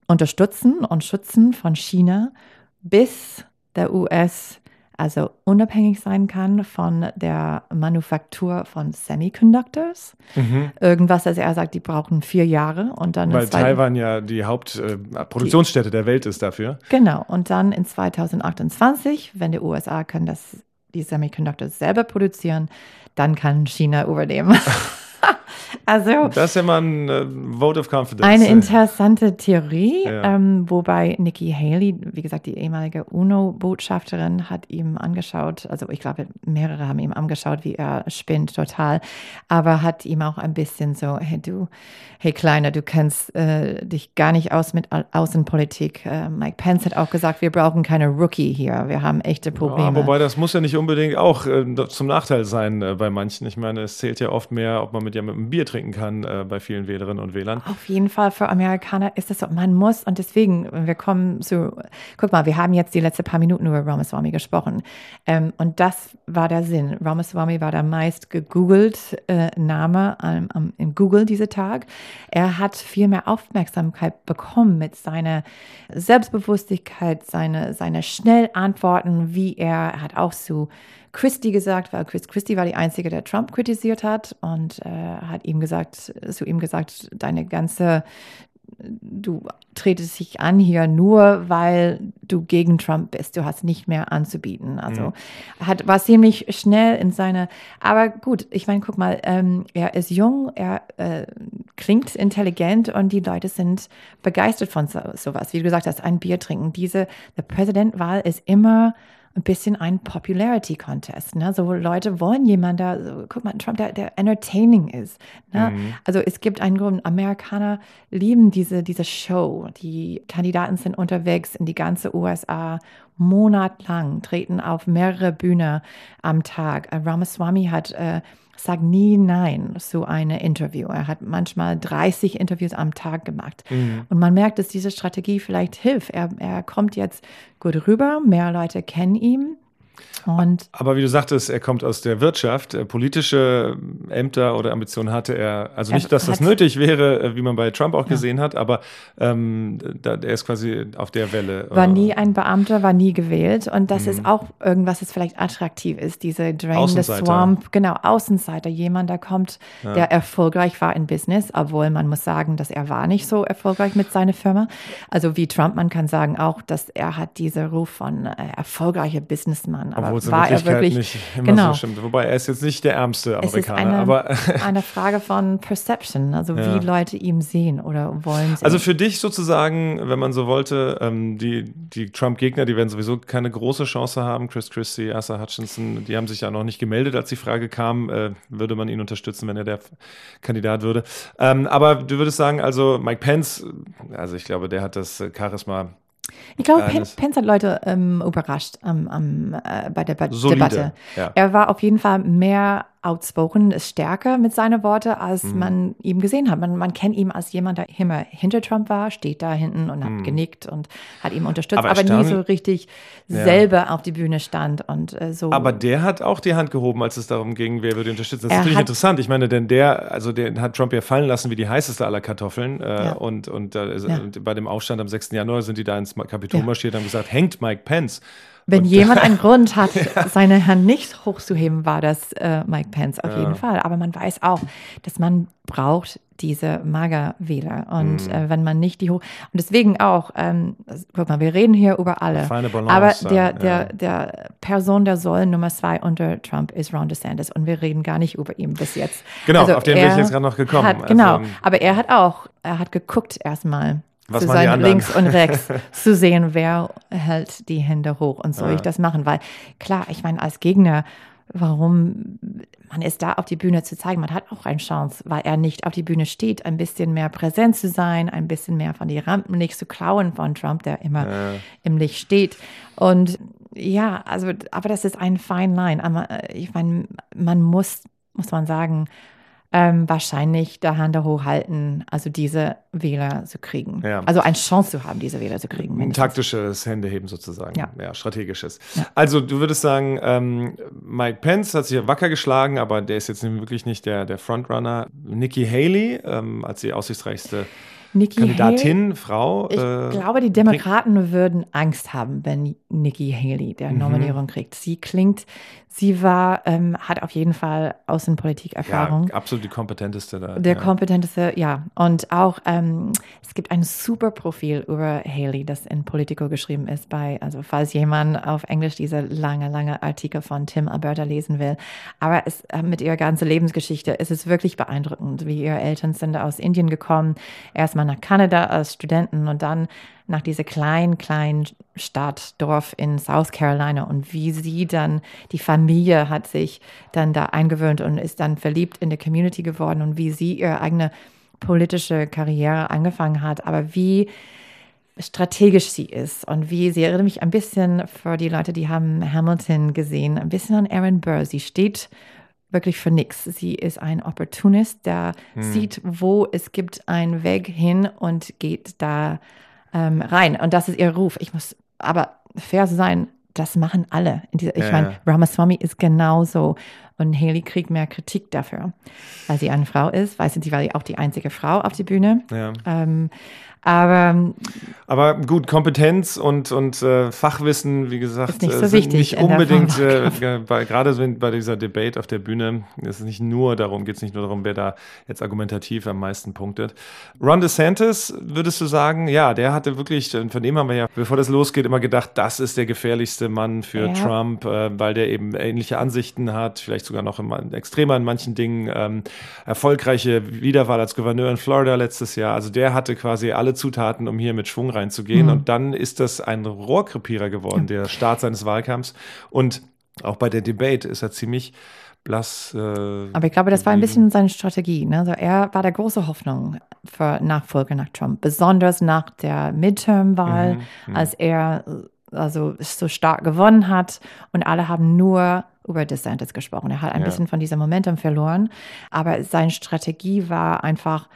unterstützen und schützen von China, bis der US also unabhängig sein kann von der Manufaktur von Semiconductors. Mhm. Irgendwas, also er sagt, die brauchen vier Jahre und dann. Weil Taiwan ja die Hauptproduktionsstätte äh, der Welt ist dafür. Genau. Und dann in 2028, wenn die USA können das, die Semiconductors selber produzieren, dann kann China übernehmen. Also, das ist ja mal ein äh, Vote of Confidence. Eine interessante Theorie, ja. ähm, wobei Nikki Haley, wie gesagt, die ehemalige UNO-Botschafterin, hat ihm angeschaut, also ich glaube, mehrere haben ihm angeschaut, wie er spinnt total, aber hat ihm auch ein bisschen so, hey du, hey Kleiner, du kennst äh, dich gar nicht aus mit Au Außenpolitik. Äh, Mike Pence hat auch gesagt, wir brauchen keine Rookie hier, wir haben echte Probleme. Ja, wobei das muss ja nicht unbedingt auch äh, zum Nachteil sein äh, bei manchen. Ich meine, es zählt ja oft mehr, ob man mit, ja, mit einem Bier trinken kann äh, bei vielen Wählerinnen und Wählern. Auf jeden Fall für Amerikaner ist das so, man muss und deswegen, wir kommen zu, guck mal, wir haben jetzt die letzten paar Minuten über Ramaswamy gesprochen ähm, und das war der Sinn. Ramaswamy war der meist gegoogelt äh, Name ähm, um, in Google diese Tag. Er hat viel mehr Aufmerksamkeit bekommen mit seiner Selbstbewusstigkeit, seine, seine Schnellantworten, wie er, er hat auch zu Christie gesagt, weil Chris Christie war die Einzige, der Trump kritisiert hat und äh, hat ihm gesagt, zu ihm gesagt, deine ganze, du tretest dich an hier nur, weil du gegen Trump bist. Du hast nicht mehr anzubieten. Also mhm. hat war ziemlich schnell in seine. Aber gut, ich meine, guck mal, ähm, er ist jung, er äh, klingt intelligent und die Leute sind begeistert von so, sowas. Wie du gesagt hast, ein Bier trinken. Diese, der Präsidentwahl ist immer ein bisschen ein Popularity Contest. Ne? So Leute wollen jemanden, der, so, guck mal, Trump, der, der entertaining ist. Ne? Mhm. Also es gibt einen Grund, Amerikaner lieben diese, diese Show. Die Kandidaten sind unterwegs in die ganze USA monatlang, treten auf mehrere Bühnen am Tag. Ramaswamy hat äh, sagt nie Nein zu einem Interview. Er hat manchmal 30 Interviews am Tag gemacht. Mhm. Und man merkt, dass diese Strategie vielleicht hilft. Er, er kommt jetzt gut rüber, mehr Leute kennen ihn. Und aber wie du sagtest, er kommt aus der Wirtschaft. Äh, politische Ämter oder Ambitionen hatte er. Also nicht, dass das nötig wäre, äh, wie man bei Trump auch ja. gesehen hat, aber ähm, da, er ist quasi auf der Welle. War nie ein Beamter, war nie gewählt. Und das mhm. ist auch irgendwas, das vielleicht attraktiv ist. Diese Drain the Swamp, genau, Außenseiter. Jemand, der kommt, ja. der erfolgreich war in Business, obwohl man muss sagen, dass er war nicht so erfolgreich mit seiner Firma. Also wie Trump, man kann sagen auch, dass er hat diese Ruf von äh, erfolgreicher Businessman kann. Aber Obwohl war er wirklich nicht immer genau. so stimmt. Wobei er ist jetzt nicht der ärmste Amerikaner. Es ist eine, aber eine Frage von Perception, also ja. wie Leute ihn sehen oder wollen sehen. Also für dich sozusagen, wenn man so wollte, ähm, die, die Trump-Gegner, die werden sowieso keine große Chance haben. Chris Christie, Asa Hutchinson, die haben sich ja noch nicht gemeldet, als die Frage kam, äh, würde man ihn unterstützen, wenn er der Kandidat würde. Ähm, aber du würdest sagen, also Mike Pence, also ich glaube, der hat das Charisma ich glaube, Pence hat Leute ähm, überrascht ähm, ähm, äh, bei der ba Solide, Debatte. Ja. Er war auf jeden Fall mehr outspoken, ist stärker mit seinen Worten, als mhm. man ihm gesehen hat. Man, man kennt ihn als jemand, der immer hinter Trump war, steht da hinten und hat mhm. genickt und hat ihm unterstützt, aber, aber nie so richtig ja. selber auf die Bühne stand und äh, so. Aber der hat auch die Hand gehoben, als es darum ging, wer würde unterstützen. Das ist natürlich interessant. Ich meine, denn der, also den hat Trump ja fallen lassen wie die heißeste aller Kartoffeln. Äh, ja. Und, und, äh, ja. und, bei dem Aufstand am 6. Januar sind die da ins Kapitol marschiert und haben gesagt, hängt Mike Pence. Wenn und, jemand einen Grund hat, ja. seine Hand nicht hochzuheben, war das äh, Mike Pence auf ja. jeden Fall. Aber man weiß auch, dass man braucht diese Magerwähler. Und mhm. äh, wenn man nicht die hoch. Und deswegen auch, ähm, guck mal, wir reden hier über alle. Feine Balance, aber der, ja. der, der Person der Säulen Nummer zwei unter Trump ist Ron DeSantis. Und wir reden gar nicht über ihn bis jetzt. Genau, also auf den bin ich jetzt gerade noch gekommen. Hat, genau, also, aber er hat auch, er hat geguckt erstmal was zu sein links und rechts zu sehen, wer hält die Hände hoch und soll ja. ich das machen? Weil klar, ich meine, als Gegner, warum man ist da auf die Bühne zu zeigen, man hat auch eine Chance, weil er nicht auf die Bühne steht, ein bisschen mehr präsent zu sein, ein bisschen mehr von die Rampen nicht zu klauen von Trump, der immer ja. im Licht steht. Und ja, also, aber das ist ein fine line. Aber äh, ich meine, man muss, muss man sagen, ähm, wahrscheinlich der Hand hochhalten, also diese Wähler zu kriegen. Ja. Also eine Chance zu haben, diese Wähler zu kriegen. Ein taktisches Händeheben sozusagen. Ja, ja strategisches. Ja. Also du würdest sagen, ähm, Mike Pence hat sich wacker geschlagen, aber der ist jetzt wirklich nicht der, der Frontrunner. Nikki Haley ähm, als die aussichtsreichste Nikki Kandidatin, Haley, Frau. Ich äh, glaube, die Demokraten würden Angst haben, wenn Nikki Haley der mhm. Nominierung kriegt. Sie klingt, sie war, ähm, hat auf jeden Fall Außenpolitik-Erfahrung. Ja, absolut die kompetenteste da. Der ja. kompetenteste, ja. Und auch, ähm, es gibt ein super Profil über Haley, das in Politico geschrieben ist, bei, also falls jemand auf Englisch diese lange, lange Artikel von Tim Alberta lesen will. Aber es, äh, mit ihrer ganzen Lebensgeschichte ist es wirklich beeindruckend, wie ihre Eltern sind aus Indien gekommen. Erstmal nach Kanada als Studenten und dann nach dieser kleinen, kleinen Stadt, Dorf in South Carolina und wie sie dann, die Familie hat sich dann da eingewöhnt und ist dann verliebt in der Community geworden und wie sie ihre eigene politische Karriere angefangen hat, aber wie strategisch sie ist und wie sie erinnert mich ein bisschen für die Leute, die haben Hamilton gesehen, ein bisschen an Aaron Burr. Sie steht wirklich für nichts. Sie ist ein Opportunist, der hm. sieht, wo es gibt einen Weg hin und geht da ähm, rein. Und das ist ihr Ruf. Ich muss aber fair sein, das machen alle. Dieser, ich ja, meine, Ramaswamy ist genauso. Und Haley kriegt mehr Kritik dafür, weil sie eine Frau ist. Weißt du, sie war auch die einzige Frau auf die Bühne. Ja. Ähm, aber, aber gut, Kompetenz und, und äh, Fachwissen, wie gesagt, nicht so sind wichtig nicht unbedingt, äh, bei, gerade so bei dieser Debate auf der Bühne, ist es nicht nur darum, geht es nicht nur darum, wer da jetzt argumentativ am meisten punktet. Ron DeSantis, würdest du sagen, ja, der hatte wirklich, von dem haben wir ja, bevor das losgeht, immer gedacht, das ist der gefährlichste Mann für ja. Trump, äh, weil der eben ähnliche Ansichten hat, vielleicht sogar noch im, extremer in manchen Dingen, ähm, erfolgreiche Wiederwahl als Gouverneur in Florida letztes Jahr. Also der hatte quasi alle Zutaten, um hier mit Schwung reinzugehen. Mhm. Und dann ist das ein Rohrkrepierer geworden, der Start seines Wahlkampfs. Und auch bei der Debate ist er ziemlich blass. Äh, Aber ich glaube, das war ein bisschen seine Strategie. Ne? Also er war der große Hoffnung für Nachfolger nach Trump, besonders nach der Midterm-Wahl, mhm, mhm. als er also so stark gewonnen hat und alle haben nur über DeSantis gesprochen. Er hat ein ja. bisschen von diesem Momentum verloren, aber seine Strategie war einfach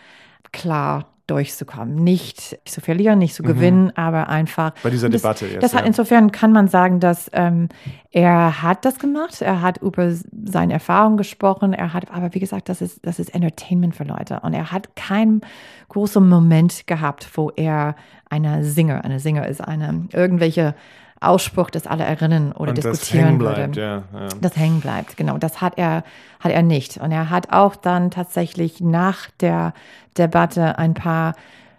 klar durchzukommen. Nicht zu verlieren, nicht zu mhm. gewinnen, aber einfach. Bei dieser das, Debatte jetzt. Das hat, ja. Insofern kann man sagen, dass ähm, er hat das gemacht, er hat über seine Erfahrungen gesprochen, er hat, aber wie gesagt, das ist, das ist Entertainment für Leute. Und er hat keinen großen Moment gehabt, wo er einer Singer, eine Singer ist eine irgendwelche Ausspruch, das alle erinnern oder und diskutieren das hängen bleibt, ja, ja. Das hängen bleibt, genau. Das hat er, hat er nicht. Und er hat auch dann tatsächlich nach der Debatte ein paar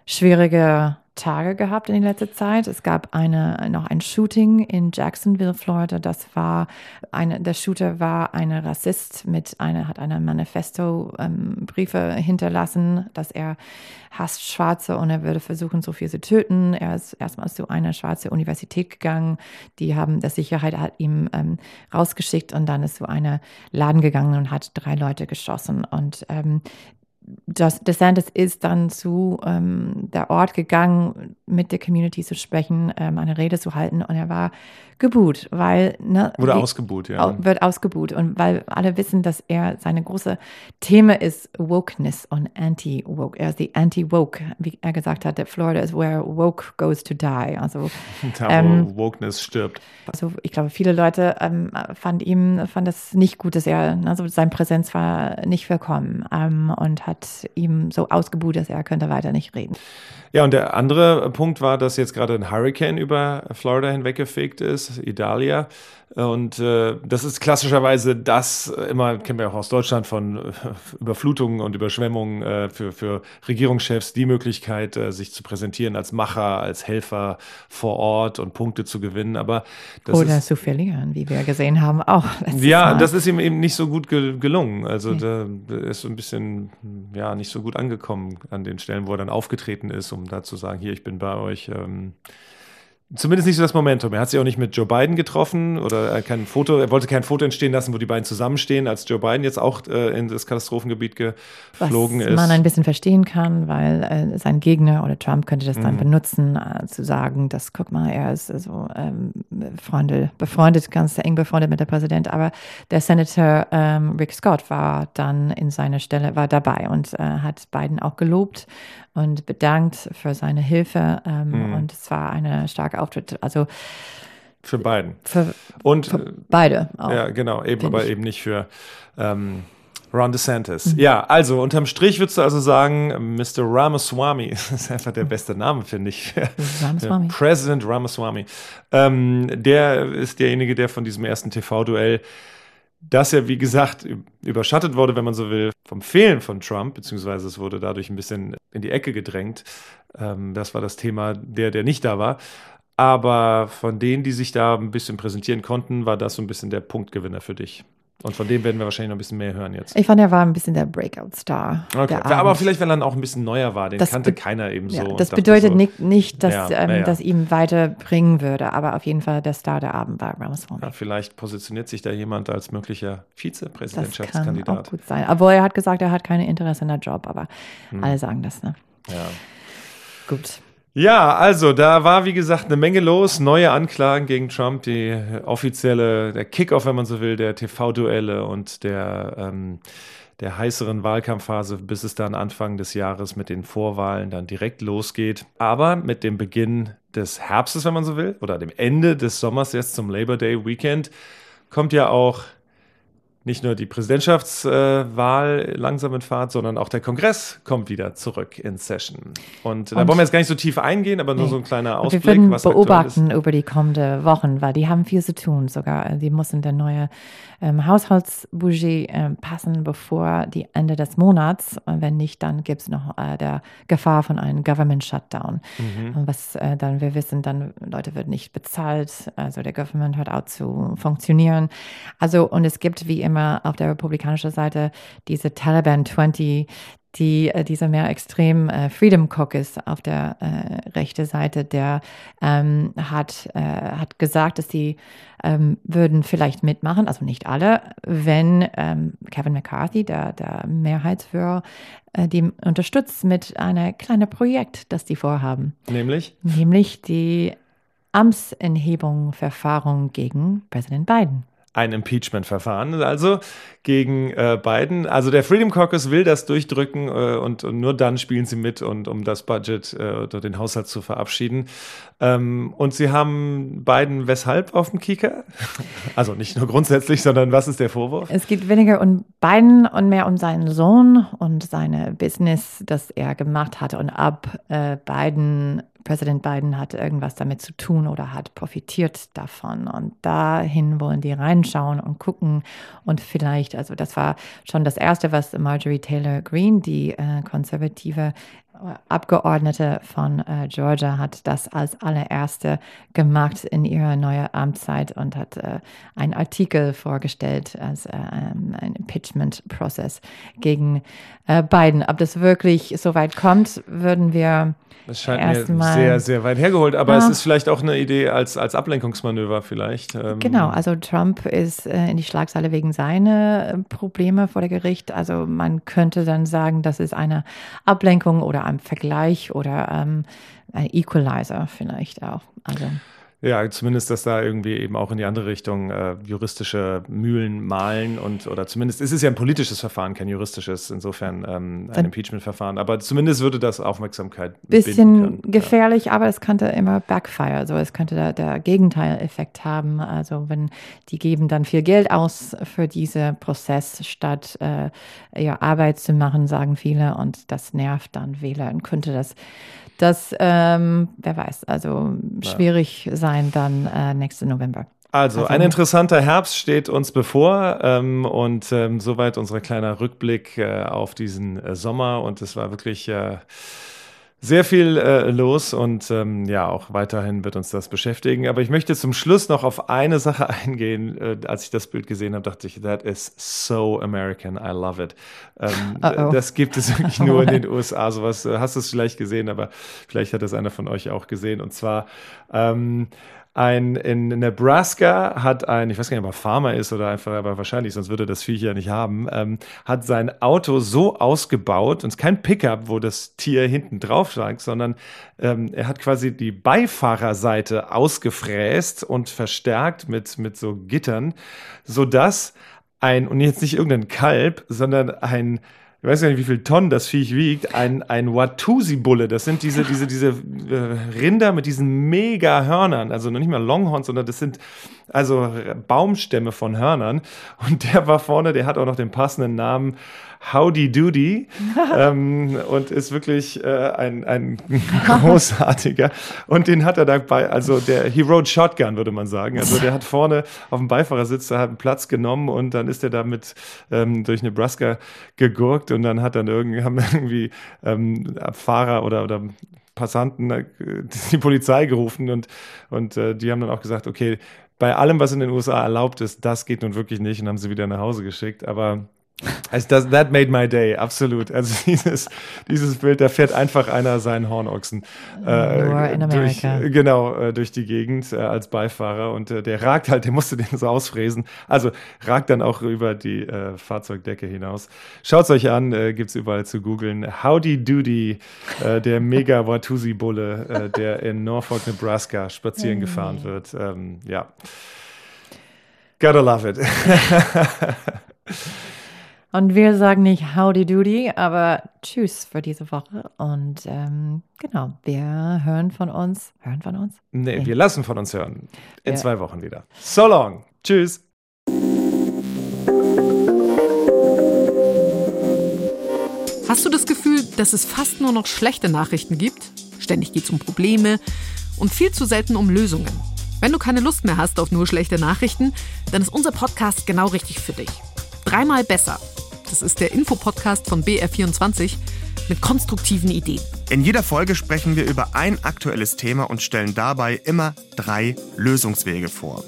schwierige Tage gehabt in der letzten Zeit. Es gab eine, noch ein Shooting in Jacksonville, Florida. Das war eine, der Shooter war ein Rassist mit einer, hat eine Manifesto-Briefe ähm, hinterlassen, dass er hasst Schwarze und er würde versuchen, so viel zu töten. Er ist erstmal zu einer schwarzen Universität gegangen. Die haben, der Sicherheit hat ihm ähm, rausgeschickt und dann ist zu einer Laden gegangen und hat drei Leute geschossen. Und ähm, DeSantis ist dann zu ähm, der Ort gegangen, mit der Community zu sprechen, ähm, eine Rede zu halten und er war geboot, weil ne, wurde ausgebuht, ja. Wird ausgebuht und weil alle wissen, dass er seine große Thema ist Wokeness und Anti-Woke. Er ist die Anti-Woke, wie er gesagt hat, that Florida is where woke goes to die. Also da, ähm, wo Wokeness stirbt. Also ich glaube, viele Leute ähm, fand ihm fand es nicht gut, dass er also sein Präsenz war nicht willkommen ähm, und hat hat ihm so ausgebuht, dass er könnte weiter nicht reden. Ja, und der andere Punkt war, dass jetzt gerade ein Hurricane über Florida hinweggefegt ist, Idalia. Und äh, das ist klassischerweise das, äh, immer kennen wir auch aus Deutschland von äh, Überflutungen und Überschwemmungen äh, für, für Regierungschefs die Möglichkeit, äh, sich zu präsentieren als Macher, als Helfer vor Ort und Punkte zu gewinnen. Aber Oder ist, zu verlieren, wie wir gesehen haben, auch. Ja, Mal. das ist ihm eben nicht so gut ge gelungen. Also okay. da ist so ein bisschen ja nicht so gut angekommen an den Stellen, wo er dann aufgetreten ist, um da zu sagen, hier, ich bin bei euch. Ähm, Zumindest nicht so das Momentum. Er hat sich auch nicht mit Joe Biden getroffen oder kein Foto, er wollte kein Foto entstehen lassen, wo die beiden zusammenstehen, als Joe Biden jetzt auch äh, in das Katastrophengebiet geflogen Was ist. man ein bisschen verstehen kann, weil äh, sein Gegner oder Trump könnte das dann mhm. benutzen, äh, zu sagen, dass, guck mal, er ist so ähm, Freunde, befreundet, ganz eng befreundet mit der Präsident. Aber der Senator ähm, Rick Scott war dann in seiner Stelle, war dabei und äh, hat Biden auch gelobt und bedankt für seine Hilfe. Ähm, mhm. Und es war eine starke Auftritt. Also für beiden. Für, und für beide. Auch, ja, genau, eben, aber ich. eben nicht für ähm, Ron DeSantis. Mhm. Ja, also unterm Strich würdest du also sagen, Mr. Ramaswamy, das ist einfach der beste Name, finde ich. Ramaswamy. President Ramaswamy. Ähm, der ist derjenige, der von diesem ersten TV-Duell das ja, wie gesagt, überschattet wurde, wenn man so will, vom Fehlen von Trump, beziehungsweise es wurde dadurch ein bisschen in die Ecke gedrängt. Ähm, das war das Thema der, der nicht da war. Aber von denen, die sich da ein bisschen präsentieren konnten, war das so ein bisschen der Punktgewinner für dich. Und von dem werden wir wahrscheinlich noch ein bisschen mehr hören jetzt. Ich fand, er war ein bisschen der Breakout-Star. Okay. Aber vielleicht, weil er auch ein bisschen neuer war. Den das kannte keiner eben ja, so. Das bedeutet so, nicht, nicht, dass ja, ähm, ja. das ihm weiterbringen würde. Aber auf jeden Fall der Star der Abend war Ramaswamy. Ja, vielleicht positioniert sich da jemand als möglicher Vizepräsidentschaftskandidat. Das kann auch gut sein. Obwohl er hat gesagt, er hat keine Interesse in der Job. Aber hm. alle sagen das, ne? Ja. Gut. Ja, also da war wie gesagt eine Menge los, neue Anklagen gegen Trump, die offizielle, der Kickoff, wenn man so will, der TV-Duelle und der ähm, der heißeren Wahlkampfphase, bis es dann Anfang des Jahres mit den Vorwahlen dann direkt losgeht. Aber mit dem Beginn des Herbstes, wenn man so will, oder dem Ende des Sommers jetzt zum Labor Day Weekend, kommt ja auch nicht nur die Präsidentschaftswahl langsam in Fahrt, sondern auch der Kongress kommt wieder zurück in Session. Und, und da wollen wir jetzt gar nicht so tief eingehen, aber nur nee. so ein kleiner Ausblick. wir werden was beobachten über die kommenden Wochen, weil die haben viel zu tun sogar. Die müssen der neue ähm, Haushaltsbudget äh, passen, bevor die Ende des Monats. Und wenn nicht, dann gibt es noch äh, der Gefahr von einem Government Shutdown. Mhm. Was äh, dann wir wissen, dann Leute wird nicht bezahlt, also der Government hört auf zu funktionieren. Also und es gibt wie immer auf der republikanischen Seite diese Taliban 20, die, äh, dieser mehr extrem äh, Freedom Caucus auf der äh, rechten Seite, der ähm, hat, äh, hat gesagt, dass sie ähm, würden vielleicht mitmachen, also nicht alle, wenn ähm, Kevin McCarthy, der, der Mehrheitsführer, äh, die unterstützt mit einem kleinen Projekt, das die vorhaben. Nämlich? Nämlich die Amtsenhebung, Verfahren gegen Präsident Biden ein Impeachment-Verfahren, also gegen äh, Biden. Also der Freedom Caucus will das durchdrücken äh, und, und, nur dann spielen sie mit, und, um das Budget äh, oder den Haushalt zu verabschieden. Ähm, und sie haben Biden weshalb auf dem Kieker? Also nicht nur grundsätzlich, sondern was ist der Vorwurf? Es geht weniger um Biden und mehr um seinen Sohn und seine Business, das er gemacht hat. Und ab äh, Biden Präsident Biden hat irgendwas damit zu tun oder hat profitiert davon. Und dahin wollen die reinschauen und gucken. Und vielleicht, also das war schon das Erste, was Marjorie Taylor Greene, die äh, konservative Abgeordnete von äh, Georgia hat das als allererste gemacht in ihrer neuen Amtszeit und hat äh, einen Artikel vorgestellt als äh, ein Impeachment-Prozess gegen äh, Biden. Ob das wirklich so weit kommt, würden wir das scheint mir sehr, sehr weit hergeholt, aber es ist vielleicht auch eine Idee als, als Ablenkungsmanöver vielleicht. Ähm. Genau, also Trump ist äh, in die Schlagzeile wegen seiner äh, Probleme vor der Gericht. Also man könnte dann sagen, das ist eine Ablenkung oder ein Vergleich oder ähm, ein Equalizer vielleicht auch. Also. Ja, zumindest, dass da irgendwie eben auch in die andere Richtung äh, juristische Mühlen malen und oder zumindest ist es ja ein politisches Verfahren, kein juristisches, insofern ähm, ein Impeachment-Verfahren. Aber zumindest würde das Aufmerksamkeit bisschen gefährlich, ja. aber es könnte immer backfire, also es könnte da der Gegenteileffekt haben. Also wenn die geben dann viel Geld aus für diesen Prozess, statt äh, ihre Arbeit zu machen, sagen viele, und das nervt dann Wähler und könnte das das, ähm, wer weiß, also schwierig sein dann äh, nächste November. Also, also, ein interessanter Herbst steht uns bevor ähm, und ähm, soweit unser kleiner Rückblick äh, auf diesen äh, Sommer und es war wirklich äh, sehr viel äh, los und ähm, ja, auch weiterhin wird uns das beschäftigen. Aber ich möchte zum Schluss noch auf eine Sache eingehen. Äh, als ich das Bild gesehen habe, dachte ich, that is so American. I love it. Ähm, das gibt es wirklich nur in den USA. Sowas äh, hast du es vielleicht gesehen, aber vielleicht hat das einer von euch auch gesehen. Und zwar ähm, ein, in Nebraska hat ein, ich weiß gar nicht, ob er Farmer ist oder einfach, aber wahrscheinlich, sonst würde das Viech ja nicht haben, ähm, hat sein Auto so ausgebaut, und es ist kein Pickup, wo das Tier hinten drauf lag, sondern ähm, er hat quasi die Beifahrerseite ausgefräst und verstärkt mit, mit so Gittern, sodass ein, und jetzt nicht irgendein Kalb, sondern ein ich weiß gar nicht, wie viel Tonnen das Viech wiegt, ein, ein Watusi-Bulle. Das sind diese, diese, diese äh, Rinder mit diesen mega Hörnern. Also noch nicht mal Longhorns, sondern das sind also Baumstämme von Hörnern. Und der war vorne, der hat auch noch den passenden Namen Howdy Doody ähm, und ist wirklich äh, ein, ein großartiger. Und den hat er dabei, also der He rode Shotgun, würde man sagen. Also der hat vorne auf dem Beifahrersitz da hat einen Platz genommen und dann ist er damit ähm, durch Nebraska gegurkt und dann hat dann irgendwie, haben irgendwie ähm, Fahrer oder, oder Passanten äh, die Polizei gerufen und, und äh, die haben dann auch gesagt, okay, bei allem, was in den USA erlaubt ist, das geht nun wirklich nicht und haben sie wieder nach Hause geschickt. Aber also das, that made my day, absolut. Also dieses, dieses Bild, da fährt einfach einer seinen Hornochsen äh, durch, genau, äh, durch die Gegend äh, als Beifahrer und äh, der ragt halt, der musste den so ausfräsen. Also ragt dann auch über die äh, Fahrzeugdecke hinaus. Schaut's euch an, äh, gibt's überall zu googeln. Howdy Doody, der mega Watusi-Bulle, der in Norfolk, Nebraska spazieren gefahren wird. Ähm, ja. Gotta love it. Und wir sagen nicht Howdy Doody, aber Tschüss für diese Woche. Und ähm, genau, wir hören von uns. Hören von uns? Nee, nee. wir lassen von uns hören. In ja. zwei Wochen wieder. So long. Tschüss. Hast du das Gefühl, dass es fast nur noch schlechte Nachrichten gibt? Ständig geht es um Probleme und viel zu selten um Lösungen. Wenn du keine Lust mehr hast auf nur schlechte Nachrichten, dann ist unser Podcast genau richtig für dich. Dreimal besser das ist der Infopodcast von BR24 mit konstruktiven Ideen. In jeder Folge sprechen wir über ein aktuelles Thema und stellen dabei immer drei Lösungswege vor.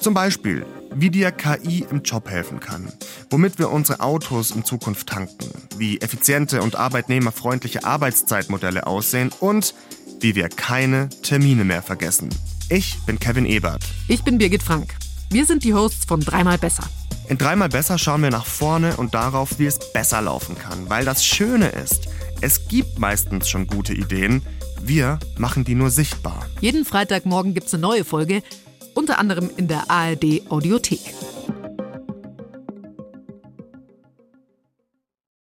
Zum Beispiel, wie dir KI im Job helfen kann, womit wir unsere Autos in Zukunft tanken, wie effiziente und arbeitnehmerfreundliche Arbeitszeitmodelle aussehen und wie wir keine Termine mehr vergessen. Ich bin Kevin Ebert. Ich bin Birgit Frank. Wir sind die Hosts von Dreimal Besser. In dreimal besser schauen wir nach vorne und darauf, wie es besser laufen kann. Weil das Schöne ist, es gibt meistens schon gute Ideen, wir machen die nur sichtbar. Jeden Freitagmorgen gibt es eine neue Folge, unter anderem in der ARD Audiothek.